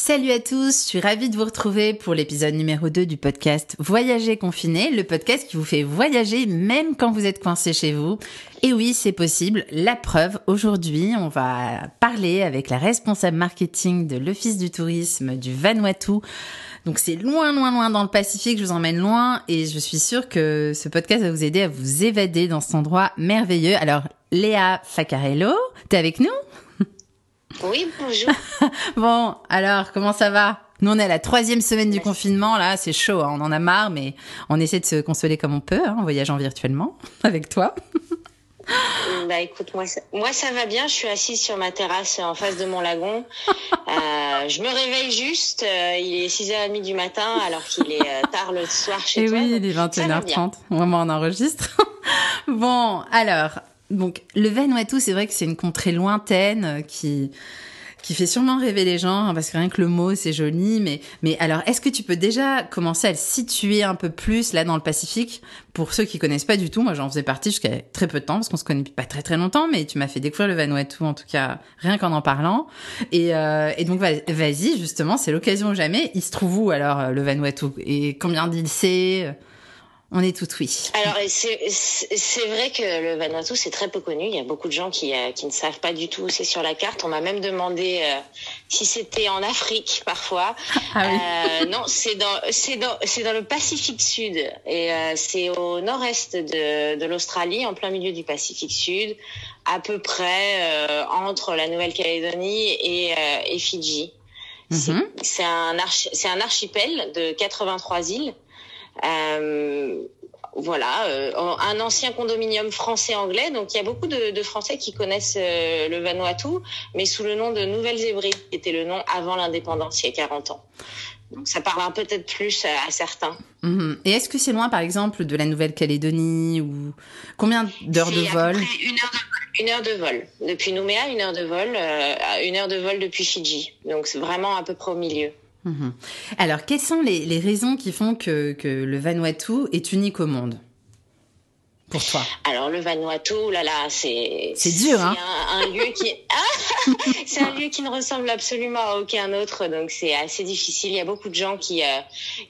Salut à tous, je suis ravie de vous retrouver pour l'épisode numéro 2 du podcast Voyager confiné, le podcast qui vous fait voyager même quand vous êtes coincé chez vous. Et oui, c'est possible. La preuve, aujourd'hui, on va parler avec la responsable marketing de l'Office du tourisme du Vanuatu. Donc c'est loin, loin, loin dans le Pacifique, je vous emmène loin et je suis sûre que ce podcast va vous aider à vous évader dans cet endroit merveilleux. Alors, Léa Facarello, t'es avec nous? Oui, bonjour. bon, alors, comment ça va? Nous, on est à la troisième semaine du confinement, là, c'est chaud, hein, on en a marre, mais on essaie de se consoler comme on peut, hein, en voyageant virtuellement avec toi. Bah écoute, moi ça, moi ça va bien. Je suis assise sur ma terrasse en face de mon lagon. Euh, je me réveille juste. Euh, il est 6h30 du matin alors qu'il est euh, tard le soir chez Et toi. oui, il est 21h30. Vraiment, on enregistre. bon, alors, donc le Vanuatu, c'est vrai que c'est une contrée lointaine euh, qui qui fait sûrement rêver les gens hein, parce que rien que le mot c'est joli mais mais alors est-ce que tu peux déjà commencer à le situer un peu plus là dans le Pacifique? Pour ceux qui connaissent pas du tout moi j'en faisais partie jusqu'à très peu de temps parce qu'on se connaît pas très très longtemps mais tu m'as fait découvrir le Vanuatu en tout cas rien qu'en en parlant. Et, euh, et donc vas-y justement c'est l'occasion jamais. Il se trouve où alors euh, le Vanuatu? Et combien d'îles c'est? On est tout oui. Alors c'est vrai que le Vanuatu c'est très peu connu. Il y a beaucoup de gens qui, euh, qui ne savent pas du tout où c'est sur la carte. On m'a même demandé euh, si c'était en Afrique parfois. Ah oui. euh, non, c'est dans c'est dans c'est dans le Pacifique Sud et euh, c'est au nord-est de, de l'Australie, en plein milieu du Pacifique Sud, à peu près euh, entre la Nouvelle-Calédonie et, euh, et Fidji. C'est un c'est un archipel de 83 îles. Euh, voilà, euh, un ancien condominium français-anglais. Donc il y a beaucoup de, de Français qui connaissent euh, le Vanuatu, mais sous le nom de Nouvelles-Hébrides, qui était le nom avant l'indépendance, il y a 40 ans. Donc ça parlera peut-être plus à, à certains. Mmh. Et est-ce que c'est loin, par exemple, de la Nouvelle-Calédonie ou combien d'heures de vol une heure de, une heure de vol. Depuis Nouméa, une heure de vol, euh, une heure de vol depuis Fidji. Donc c'est vraiment à peu près au milieu. Mmh. Alors, quelles sont les, les, raisons qui font que, que le Vanuatu est unique au monde? Pour toi Alors le Vanuatu, là là, c'est c'est dur, hein un, un lieu qui ah c'est un lieu qui ne ressemble absolument à aucun autre, donc c'est assez difficile. Il y a beaucoup de gens qui euh,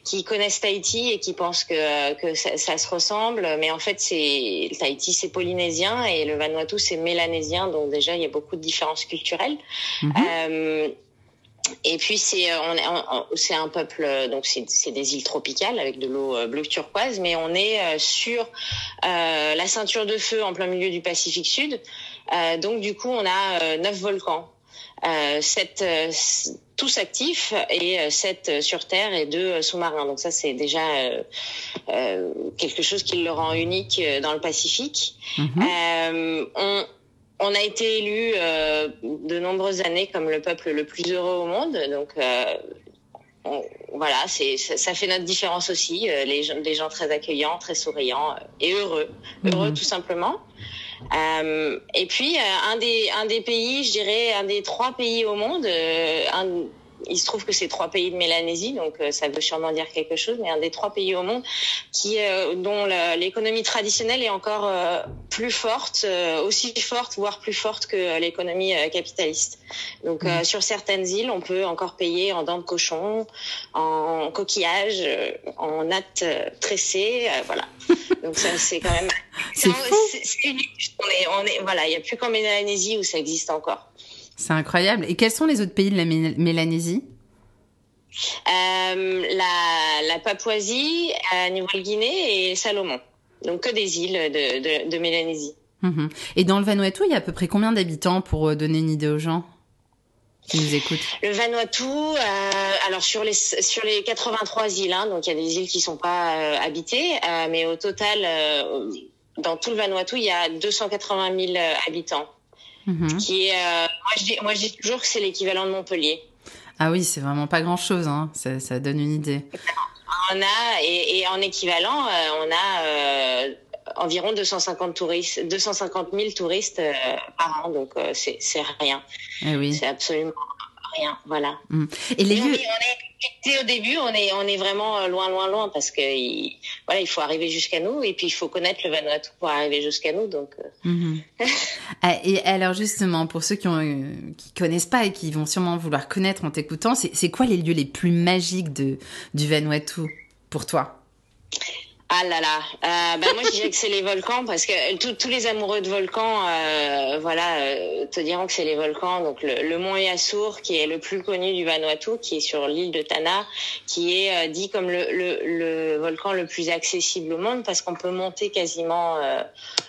qui connaissent Tahiti et qui pensent que que ça, ça se ressemble, mais en fait c'est Tahiti c'est polynésien et le Vanuatu c'est mélanésien, donc déjà il y a beaucoup de différences culturelles. Mmh. Euh, et puis c'est on, on c'est un peuple donc c'est des îles tropicales avec de l'eau bleu turquoise, mais on est sur euh, la ceinture de feu en plein milieu du Pacifique Sud. Euh, donc du coup on a neuf volcans, euh, sept tous actifs et sept sur terre et deux sous-marins. Donc ça c'est déjà quelque chose qui le rend unique dans le Pacifique. Mm -hmm. on on a été élu euh, de nombreuses années comme le peuple le plus heureux au monde. Donc euh, on, voilà, c'est ça, ça, fait notre différence aussi. Euh, les, gens, les gens très accueillants, très souriants et heureux, heureux mm -hmm. tout simplement. et puis un des un des pays, je dirais un des trois pays au monde, un, il se trouve que c'est trois pays de Mélanésie, donc euh, ça veut sûrement dire quelque chose, mais un des trois pays au monde qui, euh, dont l'économie traditionnelle est encore euh, plus forte, aussi forte, voire plus forte que l'économie capitaliste. Donc mmh. sur certaines îles, on peut encore payer en dents de cochon, en coquillages, en nattes tressées, voilà. Donc ça c'est quand même... c'est unique. On est, on est, voilà, il n'y a plus qu'en Mélanésie où ça existe encore. C'est incroyable. Et quels sont les autres pays de la Mélanésie? Euh, la, la, Papouasie, la Nouvelle-Guinée et Salomon. Donc que des îles de, de, de Mélanésie. Mmh. Et dans le Vanuatu, il y a à peu près combien d'habitants pour donner une idée aux gens qui nous écoutent? Le Vanuatu, euh, alors sur les sur les 83 îles, hein, donc il y a des îles qui sont pas euh, habitées, euh, mais au total, dans tout le Vanuatu, il y a 280 000 habitants. Mmh. Qui est, moi, je dis, moi je dis toujours que c'est l'équivalent de Montpellier. Ah oui, c'est vraiment pas grand-chose, hein. ça, ça, donne une idée. On a, et, et en équivalent, euh, on a euh, environ 250, touristes, 250 000 touristes euh, par an, donc c'est rien. Eh oui. C'est absolument rien. Voilà. Mm. Et les lieux. On est, au début, on est, on est vraiment euh, loin, loin, loin parce que il, voilà, il faut arriver jusqu'à nous et puis il faut connaître le Vanuatu pour arriver jusqu'à nous. Donc. Euh. Mm-hmm. Ah, et alors justement, pour ceux qui ont, qui connaissent pas et qui vont sûrement vouloir connaître en t'écoutant, c'est quoi les lieux les plus magiques de du Vanuatu pour toi? Ah là là, euh, bah moi je dirais que c'est les volcans parce que tous les amoureux de volcans, euh, voilà, euh, te diront que c'est les volcans. Donc le, mont Yasur qui est le plus connu du Vanuatu, qui est sur l'île de Tana, qui est euh, dit comme le, le, le, volcan le plus accessible au monde parce qu'on peut monter quasiment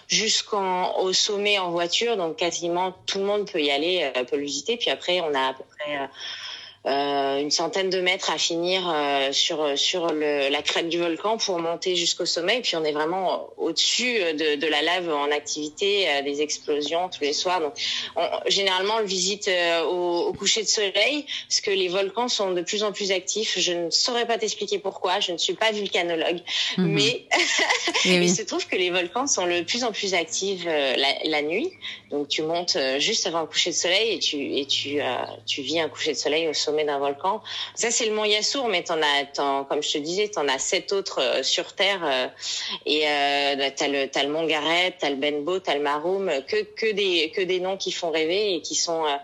jusqu'au sommet en voiture, donc quasiment tout le monde peut y aller, peut le. Puis après on a à peu près euh, une centaine de mètres à finir euh, sur sur le, la crête du volcan pour monter jusqu'au sommet. Et puis on est vraiment au-dessus de, de, la lave en activité, euh, des explosions tous les soirs. Donc on, généralement on le visite au, au, coucher de soleil parce que les volcans sont de plus en plus actifs. Je ne saurais pas t'expliquer pourquoi. Je ne suis pas volcanologue, mhm. mais il se trouve que les volcans sont de plus en plus actifs la, la, nuit. Donc tu montes juste avant le coucher de soleil et tu et tu tu vis un coucher de soleil au sommet sommet d'un volcan. Ça, c'est le mont Yassour, mais t'en as, comme je te disais, t'en as sept autres euh, sur Terre. Euh, et euh, t'as le, t'as le mont Garret, t'as le Benbow, t'as le Maroum, que, que des, que des noms qui font rêver et qui sont, euh,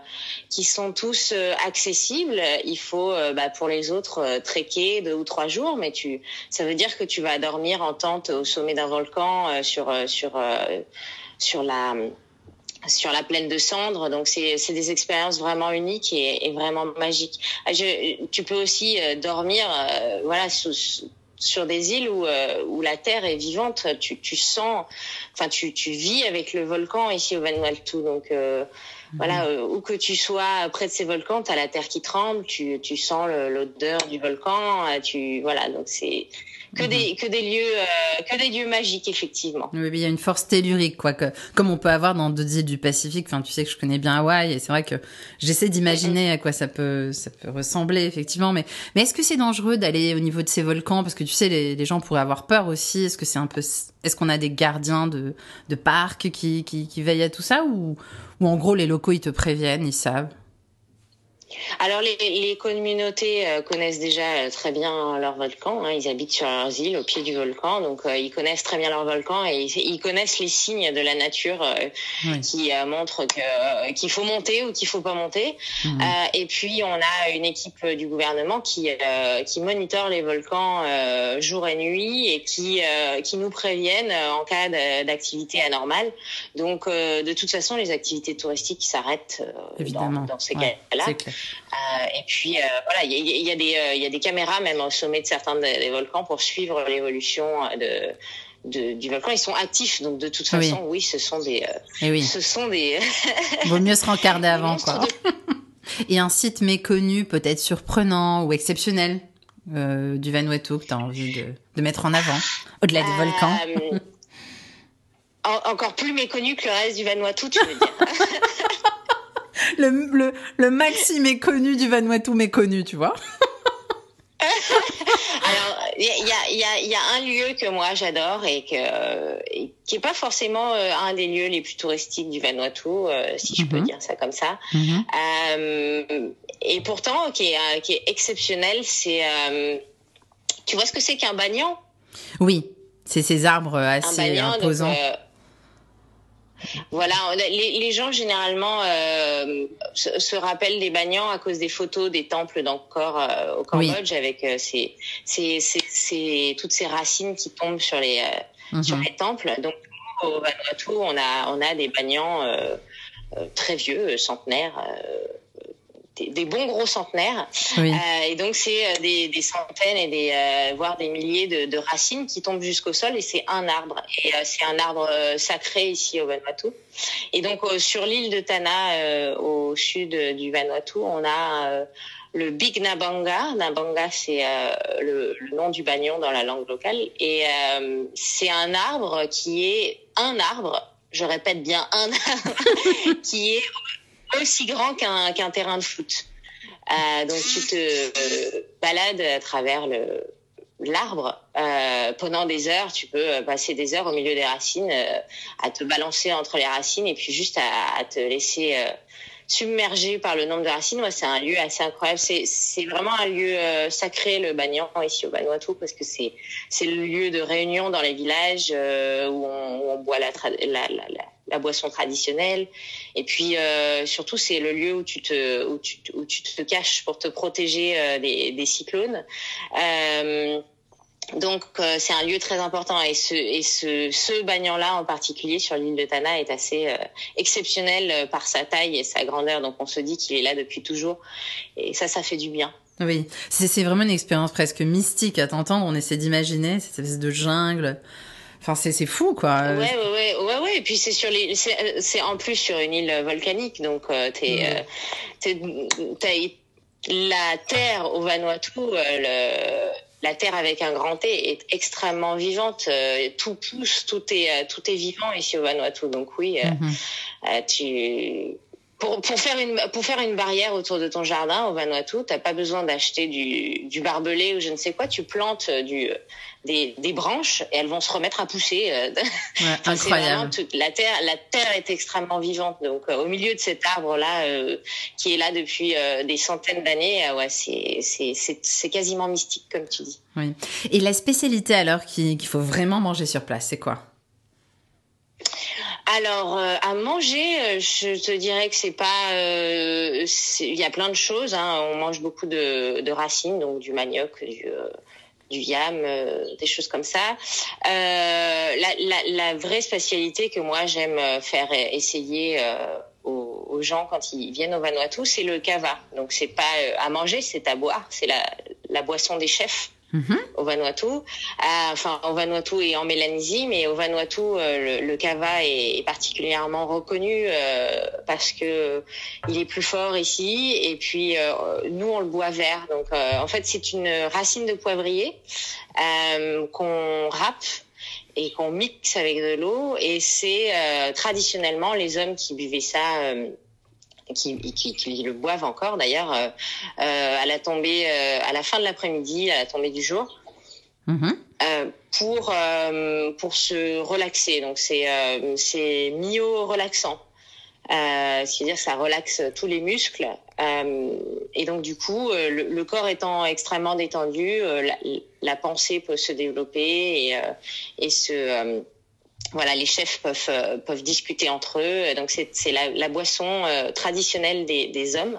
qui sont tous accessibles. Il faut, bah, pour les autres, trekker deux ou trois jours, mais tu, ça veut dire que tu vas dormir en tente au sommet d'un volcan sur, sur, sur la sur la plaine de cendres. Donc c'est des expériences vraiment uniques et, et vraiment magiques. Ah, je, tu peux aussi euh, dormir, euh, voilà, sous, sur des îles où, euh, où la terre est vivante. Tu, tu sens, enfin tu, tu vis avec le volcan ici au Vanuatu. Donc mhm. voilà, où que tu sois près de ces volcans, tu as la terre qui tremble, tu, tu sens l'odeur du volcan. Tu voilà, donc c'est que mhm. des que des lieux euh, que des lieux magiques effectivement. Oui, il y a une force tellurique quoi que comme on peut avoir dans d'autres îles du Pacifique. Enfin, tu sais que je connais bien Hawaï et c'est vrai que j'essaie d'imaginer à quoi ça peut ça peut ressembler effectivement. Mais mais est-ce que c'est dangereux d'aller au niveau de ces volcans? Parce que tu sais les, les gens pourraient avoir peur aussi. Est-ce que c'est un peu est-ce qu'on a des gardiens de de parcs qui, qui qui veillent à tout ça? Ou ou en gros les locaux ils te préviennent, ils savent? Alors les, les communautés euh, connaissent déjà euh, très bien leur volcan. Hein. Ils habitent sur leurs îles au pied du volcan, donc euh, ils connaissent très bien leur volcan et ils, connaissent les signes de la nature qui montrent que qu'il faut monter ou qu'il faut pas monter. Mhm. et puis on a une équipe du gouvernement qui qui monitore les volcans jour et nuit et qui qui nous préviennent en cas d'activité anormale. Donc de toute façon les activités touristiques s'arrêtent dans, dans, ces cas-là. Euh, et puis euh, voilà, il y, y, a des euh, il y a des caméras même au sommet de certains des, volcans pour suivre l'évolution de de, du volcan. Ils sont actifs, donc de toute façon, oui, ce sont des, eh oui. ce sont des. Vaut mieux se rencarder avant, quoi. Et un site méconnu, peut-être surprenant ou exceptionnel euh, du Vanuatu que tu as envie de, de, mettre en avant, au-delà des volcans. En, encore plus méconnu que le reste du Vanuatu, tu veux dire. le, le, le maxi méconnu du Vanuatu méconnu, tu vois. Alors, il y a, y, a, y a, un lieu que moi j'adore et, que, qui est pas forcément euh, un des lieux les plus touristiques du Vanuatu, euh, si je peux mhm. dire ça comme ça. Mhm. euh, et pourtant, qui est, qui est exceptionnel, c'est... Euh, tu vois ce que c'est qu'un banyan? Oui, c'est ces arbres assez imposants. Voilà, les, les, gens généralement euh, se, rappellent des Banyans à cause des photos des temples d'Angkor euh, au Cambodge avec euh, ces, ces, ces, toutes ces racines qui tombent sur les, sur mhm. les temples. Donc au Vanuatu, on a, on a des Banyans euh, très vieux, centenaires des, bons gros centenaires. Euh, et donc c'est euh, des, des, centaines et des euh, voire des milliers de, de, racines qui tombent jusqu'au sol et c'est un arbre. Et c'est un arbre sacré ici au Vanuatu. Et donc sur l'île de Tana, au sud du Vanuatu, on a le Big Nabanga. Nabanga, c'est le, le, nom du bagnon dans la langue locale. Et c'est un arbre qui est un arbre, je répète bien un arbre, qui est aussi grand qu'un qu'un terrain de foot. Euh, donc tu te euh, balades à travers le l'arbre euh, pendant des heures. Tu peux passer des heures au milieu des racines, euh, à te balancer entre les racines et puis juste à, à te laisser submergé par le nombre de racines. Moi, c'est un lieu assez incroyable. C'est vraiment un lieu sacré, le Bagnan, ici au Vanuatu, parce que c'est le lieu de réunion dans les villages où on, on, boit la, la, la, la, boisson traditionnelle. Et puis, surtout, c'est le lieu où tu, te, où, tu, où tu te caches pour te protéger des, des cyclones. Euh, donc euh, c'est un lieu très important et ce et ce ce bagnan-là en particulier sur l'île de Tana est assez euh, exceptionnel euh, par sa taille et sa grandeur. Donc on se dit qu'il est là depuis toujours et ça ça fait du bien. Oui, c'est vraiment une expérience presque mystique à t'entendre. On essaie d'imaginer cette espèce de jungle. Enfin, c'est c'est fou quoi. Ouais ouais ouais ouais, ouais. Et puis c'est sur les c'est en plus sur une île volcanique donc t'es t'es la terre au Vanuatu le la terre avec un grand T est extrêmement vivante. Euh, tout pousse, tout est euh, tout est vivant ici au Vanuatu. Donc oui, euh, mhm. tu pour, pour faire une pour faire une barrière autour de ton jardin au Vanuatu, t'as pas besoin d'acheter du, du barbelé ou je ne sais quoi. Tu plantes du des, des branches et elles vont se remettre à pousser. Euh, incroyable. la terre, la terre est extrêmement vivante. Donc, euh, au milieu de cet arbre-là, euh, qui est là depuis des centaines d'années, ouais, c'est, c'est, c'est, quasiment mystique, comme tu dis. Oui. Et la spécialité alors qu'il faut vraiment manger sur place, c'est quoi? Alors à manger, je te dirais que c'est pas. Il y a plein de choses. Hein. On mange beaucoup de, de, racines, donc du manioc, du, du yam, euh, des choses comme ça. Euh, la, la, la, vraie spécialité que moi j'aime faire essayer euh, aux, aux, gens quand ils viennent au Vanuatu, c'est le kava. Donc c'est pas euh, à manger, c'est à boire. C'est la, la boisson des chefs. Au Vanuatu, euh, enfin au Vanuatu et en Mélanésie, mais au Vanuatu euh, le, le, kava est, particulièrement reconnu euh, parce que il est plus fort ici. Et puis nous on le boit vert. Donc en fait c'est une racine de poivrier qu'on râpe et qu'on mixe avec de l'eau. Et c'est traditionnellement les hommes qui buvaient ça qui, qui, qui, le boivent encore d'ailleurs euh, euh, à la tombée, euh, à la fin de l'après-midi, à la tombée du jour. Mm-hmm. Euh, pour pour se relaxer donc c'est c'est mio relaxant c'est-à-dire que ça relaxe tous les muscles et donc du coup le, le, corps étant extrêmement détendu la, la, pensée peut se développer et et se voilà, les chefs peuvent euh, peuvent discuter entre eux. Donc c'est la, la, boisson euh, traditionnelle des, des hommes.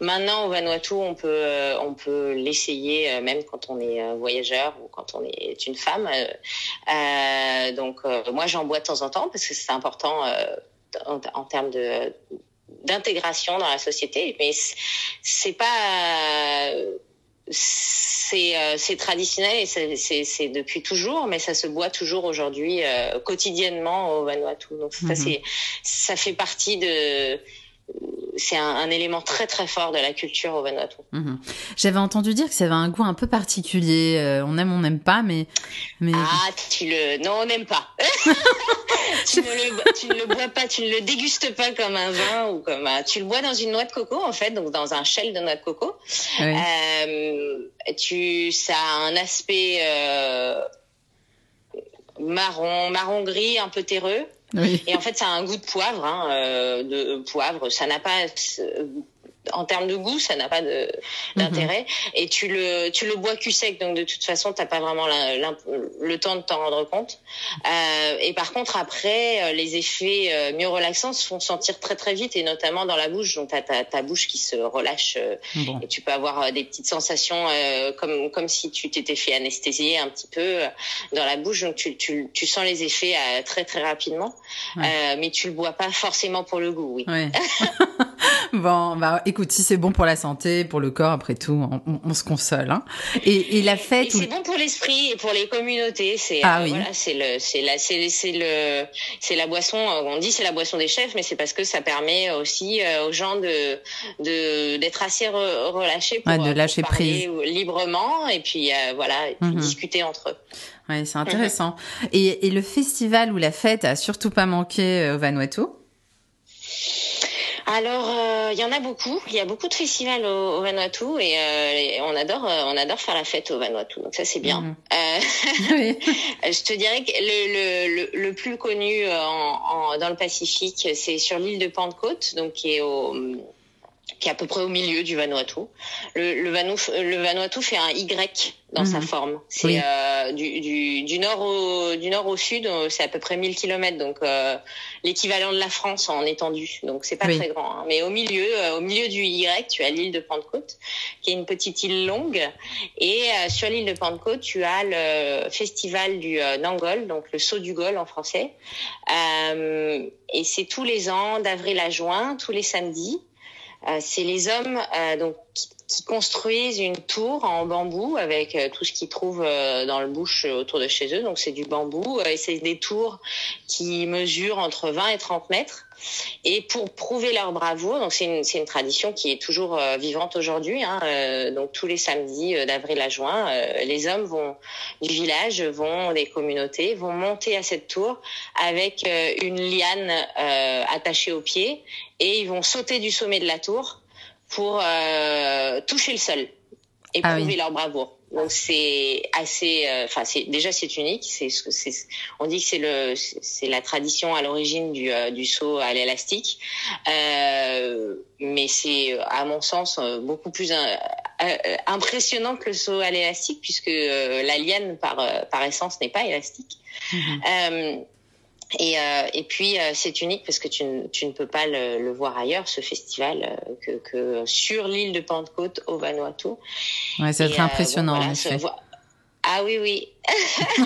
Maintenant au Vanuatu, on peut euh, on peut l'essayer même quand on est voyageur ou quand on est une femme. donc moi j'en bois de temps en temps parce que c'est important en, en, termes de d'intégration dans la société. Mais c'est pas c'est euh, c'est traditionnel et c'est depuis toujours, mais ça se boit toujours aujourd'hui euh, quotidiennement au Vanuatu. Donc ça mhm. c'est ça fait partie de c'est un, un, élément très très fort de la culture au Vanuatu. Mhm. J'avais entendu dire que ça avait un goût un peu particulier. Euh, on aime, on n'aime pas, mais, mais... Ah, tu le... Non, on n'aime pas. tu, ne le, tu, ne le, bois pas, tu ne le dégustes pas comme un vin ou comme un... Tu le bois dans une noix de coco, en fait, donc dans un shell de noix de coco. Oui. Euh, tu... Ça a un aspect... Euh, marron, marron gris, un peu terreux. Oui. Et en fait, ça a un goût de poivre, hein, euh, de poivre. Ça n'a pas en termes de goût, ça n'a pas mhm. d'intérêt. Et tu le, tu le bois cul sec, donc de toute façon, t'as pas vraiment la, le temps de t'en rendre compte. Euh, et par contre, après, euh, les effets euh, mieux relaxants se font sentir très très vite, et notamment dans la bouche. Donc, t'as ta, ta bouche qui se relâche, euh, bon. et tu peux avoir euh, des petites sensations euh, comme comme si tu t'étais fait anesthésier un petit peu dans la bouche. Donc, tu, tu, tu sens les effets très très rapidement, ouais. mais tu le bois pas forcément pour le goût. Oui. Ouais. bon, bah écoute, si c'est bon pour la santé, pour le corps, après tout, on, on se console. Hein. Et, et, la fête. C'est bon pour l'esprit et pour les communautés. C'est ah, euh, oui. voilà, c'est le, c'est la, c'est, le, c'est la boisson. Euh, on dit c'est la boisson des chefs, mais c'est parce que ça permet aussi euh, aux gens de, de d'être assez re, relâchés pour, ouais, de lâcher pour prise librement et puis euh, voilà, et puis mm -hmm. discuter entre eux. Ouais, c'est intéressant. Mm -hmm. et, et le festival ou la fête a surtout pas manqué au Vanuatu? Alors, euh, il y en a beaucoup. Il y a beaucoup de festivals au, Vanuatu et, on adore, on adore faire la fête au Vanuatu. Donc ça, c'est bien. Mhm. je te dirais que le, le, le, plus connu en, dans le Pacifique, c'est sur l'île de Pentecôte, donc qui est au qui est à peu près au milieu du Vanuatu. Le, le, le Vanuatu fait un Y dans sa mhm. forme. C'est euh, du, du, du, nord au, du nord au sud, euh, c'est à peu près 1000 km, donc euh, l'équivalent de la France en étendue. Donc c'est pas très grand. Hein. Mais au milieu, euh, au milieu du Y, tu as l'île de Pentecôte, qui est une petite île longue. Et euh, sur l'île de Pentecôte, tu as le festival du Nangol, donc le saut du Gol en français. et c'est tous les ans, d'avril à juin, tous les samedis. Euh, c'est les hommes euh, donc qui, construisent une tour en bambou avec euh, tout ce qu'ils trouvent dans le bush autour de chez eux. Donc c'est du bambou et c'est des tours qui mesurent entre 20 et 30 mètres. Et pour prouver leur bravoure, donc c'est une, une, tradition qui est toujours vivante aujourd'hui. Hein, donc tous les samedis d'avril à juin, les hommes vont du village, vont des communautés, vont monter à cette tour avec une liane attachée au pied et ils vont sauter du sommet de la tour pour euh, toucher le sol et ah prouver leur bravoure. Donc c'est assez, euh, enfin c'est déjà c'est unique. C'est, c'est, on dit que c'est le, c'est la tradition à l'origine du, euh, du saut à l'élastique, euh, mais c'est à mon sens beaucoup plus impressionnant que le saut à l'élastique puisque la liane par par essence n'est pas élastique. Mm-hmm. Et, euh, et puis euh, c'est unique parce que tu, tu, ne peux pas le, le voir ailleurs, ce festival, euh, que, que, sur l'île de Pentecôte au Vanuatu. Ouais, c'est euh, impressionnant. ah oui, oui.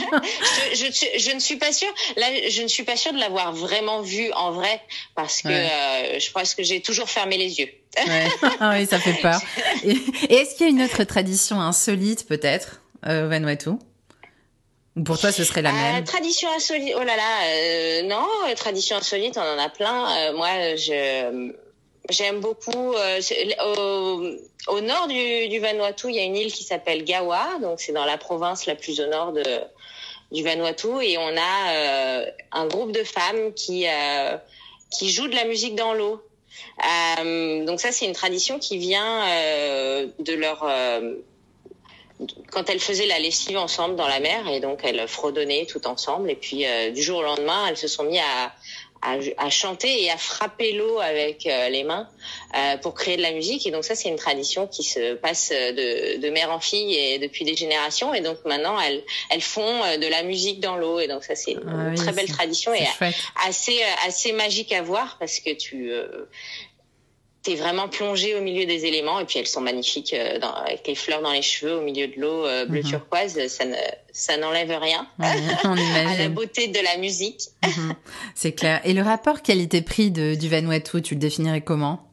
je, je, je, ne suis pas sûre. Là, je ne suis pas sûre de l'avoir vraiment vu en vrai parce que je pense que j'ai toujours fermé les yeux. ouais. Ah oui, ça fait peur. Et, et est-ce qu'il y a une autre tradition insolite peut-être au Vanuatu? Pour toi, ce serait la même euh, Tradition insolite. Oh là là, euh, non, euh, tradition insolite, on en a plein. moi, je j'aime beaucoup. Au, au, nord du, du, Vanuatu, il y a une île qui s'appelle Gawa, donc c'est dans la province la plus au nord de du Vanuatu, et on a un groupe de femmes qui qui jouent de la musique dans l'eau. donc ça, c'est une tradition qui vient de leur quand elles faisaient la lessive ensemble dans la mer et donc elles fredonnaient tout ensemble et puis euh, du jour au lendemain elles se sont mis à, à, à chanter et à frapper l'eau avec euh, les mains euh, pour créer de la musique. Et donc ça c'est une tradition qui se passe de, de mère en fille et depuis des générations. Et donc maintenant elles elles font de la musique dans l'eau. Et donc ça c'est une ah très belle tradition et assez assez magique à voir parce que tu t'es vraiment plongé au milieu des éléments et puis elles sont magnifiques euh, dans, avec les fleurs dans les cheveux au milieu de l'eau euh, bleu mhm. turquoise ça ne ça n'enlève rien à la beauté de la musique. Mhm. c'est clair. Et le rapport qualité-prix du Vanuatu tu le définirais comment?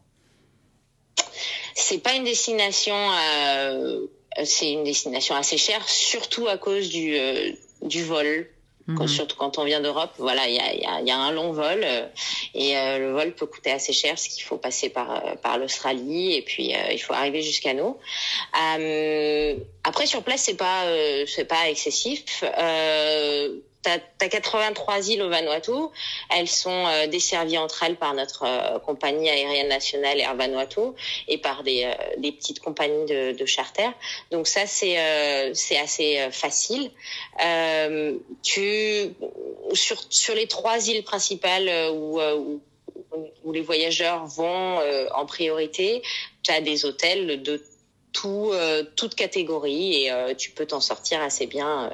C'est pas une destination euh, c'est une destination assez chère surtout à cause du euh, du vol Mhm. surtout quand on vient d'Europe, voilà, il y a, y, a, y a, un long vol euh, et euh, le vol peut coûter assez cher parce qu'il faut passer par euh, par l'Australie et puis il faut arriver jusqu'à nous. après sur place c'est pas c'est pas excessif tu as, 83 îles au Vanuatu. Elles sont euh, desservies entre elles par notre euh, compagnie aérienne nationale Air Vanuatu et par des, euh, des petites compagnies de, de charter. Donc ça, c'est c'est assez facile. tu sur sur les trois îles principales où, où les voyageurs vont en priorité, tu as des hôtels de tout, euh, toute et tu peux t'en sortir assez bien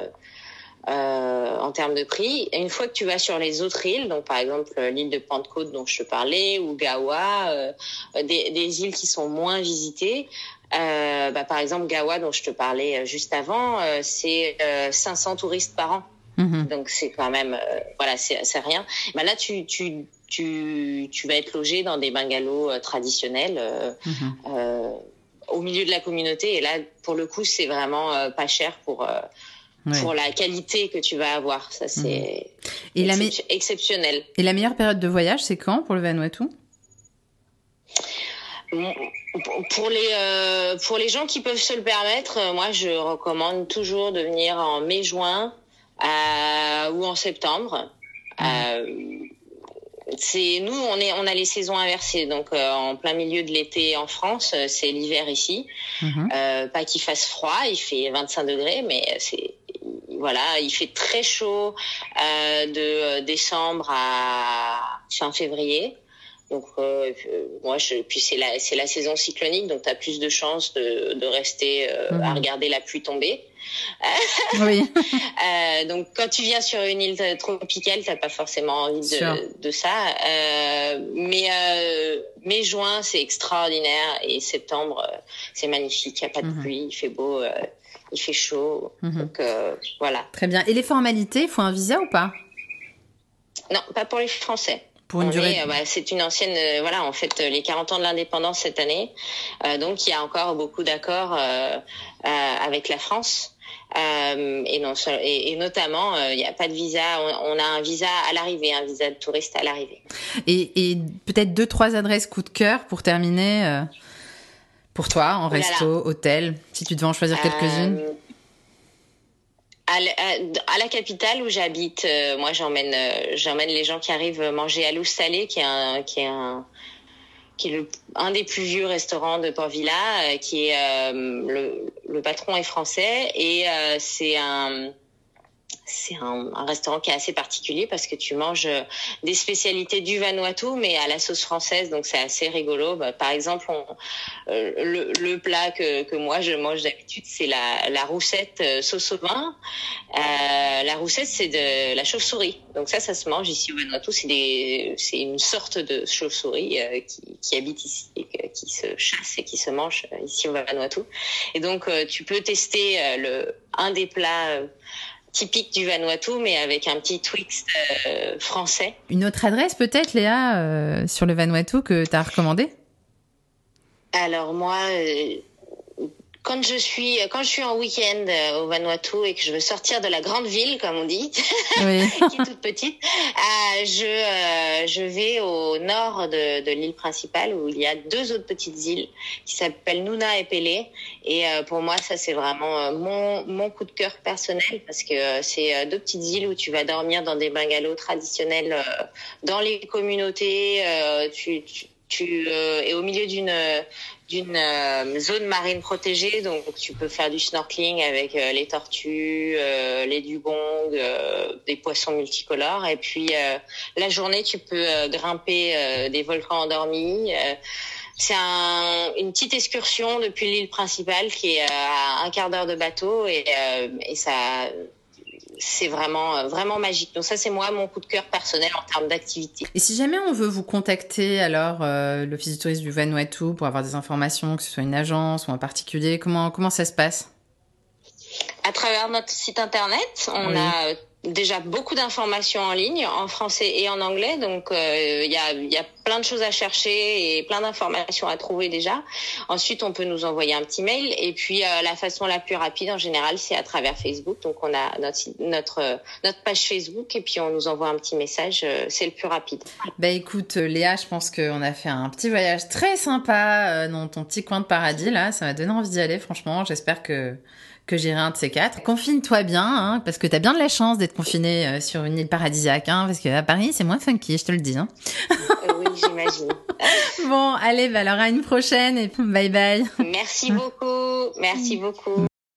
euh, en termes de prix. Et une fois que tu vas sur les autres îles, donc par exemple euh, l'île de Pentecôte dont je te parlais, ou Gawa, euh, des, des, îles qui sont moins visitées, euh, bah, par exemple Gawa dont je te parlais euh, juste avant, c'est 500 touristes par an. Mm-hmm. Donc c'est quand même, voilà, c'est rien. Bah, là, tu, tu, tu, tu vas être logé dans des bungalows traditionnels. Mm-hmm. au milieu de la communauté et là pour le coup c'est vraiment pas cher pour pour la qualité que tu vas avoir. Ça, c'est mhm. exceptionnel. Et la meilleure période de voyage, c'est quand pour le Vanuatu? Pour les euh, pour les gens qui peuvent se le permettre, euh, moi je recommande toujours de venir en mai-juin euh, ou en septembre. Mhm. C'est nous, on est, on a les saisons inversées. Donc en plein milieu de l'été en France, c'est l'hiver ici. Mhm. pas qu'il fasse froid, il fait 25 degrés, mais c'est voilà, il fait très chaud de décembre à fin février. Donc euh, moi, je, puis c'est la c'est la saison cyclonique, donc tu as plus de chances de, de rester euh, à mhm. regarder la pluie tomber. oui. euh, donc quand tu viens sur une île tropicale, t'as pas forcément envie de, de ça. Euh, mais mai juin, c'est extraordinaire et septembre, c'est magnifique. Il y a pas de mhm. pluie, il fait beau, il fait chaud. Mhm. Donc voilà. Très bien. Et les formalités, il faut un visa ou pas? Non, pas pour les Français. Euh, bah, c'est une ancienne, euh, voilà, en fait, les 40 ans de l'indépendance cette année. Euh, donc, il y a encore beaucoup d'accords avec la France. et, non, et, notamment, il n'y a pas de visa. On, a un visa à l'arrivée, un visa de touriste à l'arrivée. Et, peut-être deux, trois adresses coup de cœur pour terminer pour toi, en resto, hôtel, si tu devais en choisir quelques-unes à, la capitale où j'habite, euh, moi j'emmène euh, j'emmène les gens qui arrivent manger à Lous Salé, qui est un qui est un qui est le, un des plus vieux restaurants de Port-Villa, euh, qui est le, le patron est français et c'est un c'est un, un, restaurant qui est assez particulier parce que tu manges euh, des spécialités du Vanuatu mais à la sauce française donc c'est assez rigolo. Bah, par exemple on, euh, le, le, plat que, que moi je mange d'habitude c'est la, la roussette euh, sauce au vin. Euh, la roussette c'est de la chauve-souris. Donc ça ça se mange ici au Vanuatu. C'est une sorte de chauve-souris qui, qui habite ici et qui se chasse et qui se mange ici au Vanuatu. Et donc tu peux tester le un des plats typique du Vanuatu, mais avec un petit twist euh, français. Une autre adresse peut-être, Léa, euh, sur le Vanuatu que tu as recommandé? Alors moi, euh, quand je suis quand je suis en week-end euh, au Vanuatu et que je veux sortir de la grande ville comme on dit oui. qui est toute petite euh, je euh, je vais au nord de, de l'île principale où il y a deux autres petites îles qui s'appellent Nuna et Pelé et euh, pour moi ça c'est vraiment mon mon coup de cœur personnel parce que c'est deux petites îles où tu vas dormir dans des bungalows traditionnels dans les communautés tu, tu tu es au milieu d'une d'une euh, zone marine protégée, donc tu peux faire du snorkeling avec euh, les tortues, euh, les dugongs, des poissons multicolores, et puis la journée tu peux grimper des volcans endormis. c'est un, une petite excursion depuis l'île principale qui est à un quart d'heure de bateau et, et ça c'est vraiment euh, vraiment magique. Donc ça c'est moi mon coup de cœur personnel en termes d'activité. Et si jamais on veut vous contacter alors euh, l'office du tourisme du Vanuatu pour avoir des informations, que ce soit une agence ou un particulier, comment comment ça se passe? À travers notre site internet, on a euh, déjà beaucoup d'informations en ligne, en français et en anglais. Donc, il euh, y, a, y, a, plein de choses à chercher et plein d'informations à trouver déjà. Ensuite, on peut nous envoyer un petit mail. Et puis, euh, la façon la plus rapide, en général, c'est à travers Facebook. Donc, on a notre, notre, notre page Facebook et puis on nous envoie un petit message. C'est le plus rapide. Bah écoute, Léa, je pense qu'on a fait un petit voyage très sympa dans ton petit coin de paradis. Là, ça m'a donné envie d'y aller, franchement. J'espère que que j'irai un de ces quatre. Confine-toi bien, hein, parce que t'as bien de la chance d'être confiné euh, sur une île paradisiaque, hein, parce qu'à Paris, c'est moins funky, je te le dis. Hein. Euh, oui, j'imagine. bon, allez, bah alors à une prochaine et bye bye. Merci beaucoup. Merci beaucoup.